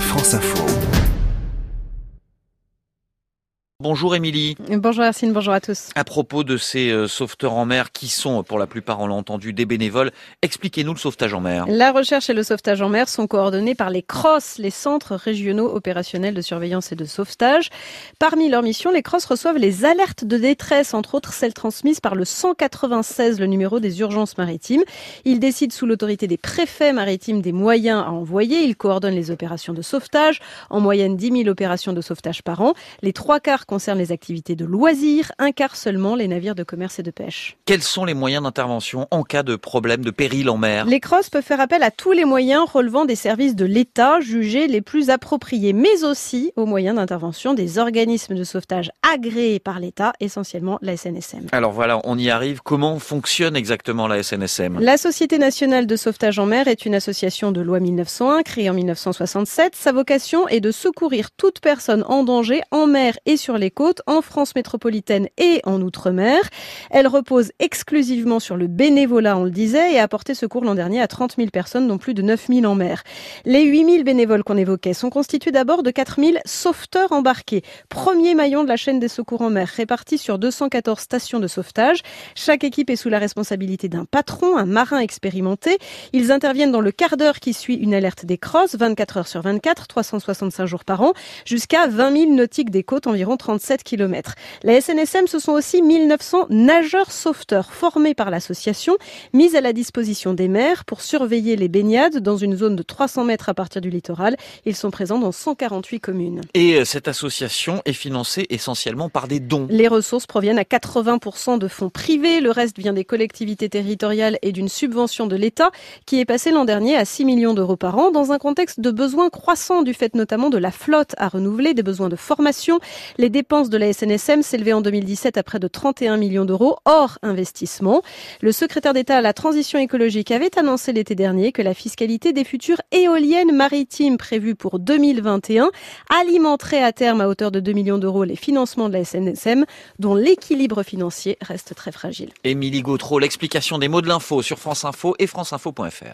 France Info. Bonjour Émilie. Bonjour Arsine, bonjour à tous. À propos de ces euh, sauveteurs en mer qui sont, pour la plupart, on l'a entendu, des bénévoles, expliquez-nous le sauvetage en mer. La recherche et le sauvetage en mer sont coordonnés par les CROSS, les centres régionaux opérationnels de surveillance et de sauvetage. Parmi leurs missions, les CROSS reçoivent les alertes de détresse, entre autres celles transmises par le 196, le numéro des urgences maritimes. Ils décident sous l'autorité des préfets maritimes des moyens à envoyer. Ils coordonnent les opérations de sauvetage, en moyenne 10 000 opérations de sauvetage par an. Les trois quarts concerne les activités de loisirs, un quart seulement les navires de commerce et de pêche. Quels sont les moyens d'intervention en cas de problème de péril en mer? Les CROSS peuvent faire appel à tous les moyens relevant des services de l'État jugés les plus appropriés, mais aussi aux moyens d'intervention des organismes de sauvetage agréés par l'État, essentiellement la SNSM. Alors voilà, on y arrive. Comment fonctionne exactement la SNSM La Société nationale de sauvetage en mer est une association de loi 1901 créée en 1967. Sa vocation est de secourir toute personne en danger en mer et sur les côtes, en France métropolitaine et en Outre-mer. Elle repose exclusivement sur le bénévolat, on le disait, et a apporté secours l'an dernier à 30 000 personnes, dont plus de 9 000 en mer. Les 8 000 bénévoles qu'on évoquait sont constitués d'abord de 4 000 sauveteurs embarqués, premier maillon de la chaîne des secours en mer, répartis sur 214 stations de sauvetage. Chaque équipe est sous la responsabilité d'un patron, un marin expérimenté. Ils interviennent dans le quart d'heure qui suit une alerte des crosses, 24 heures sur 24, 365 jours par an, jusqu'à 20 000 nautiques des côtes, environ 37 km. La SNSM, ce sont aussi 1900 nageurs sauveteurs formés par l'association, mis à la disposition des maires pour surveiller les baignades dans une zone de 300 mètres à partir du littoral. Ils sont présents dans 148 communes. Et euh, cette association est financée essentiellement par des dons. Les ressources proviennent à 80% de fonds privés, le reste vient des collectivités territoriales et d'une subvention de l'État qui est passée l'an dernier à 6 millions d'euros par an dans un contexte de besoins croissants du fait notamment de la flotte à renouveler, des besoins de formation. Les dépenses de la SNSM s'élevaient en 2017 à près de 31 millions d'euros hors investissement. Le secrétaire d'État à la transition écologique avait annoncé l'été dernier que la fiscalité des futures éoliennes maritimes prévues pour 2021 alimenterait à terme à hauteur de 2 millions d'euros les financements de la SNSM dont l'équilibre financier reste très fragile. Émilie Gautreau, l'explication des mots de l'info sur France Info et franceinfo.fr.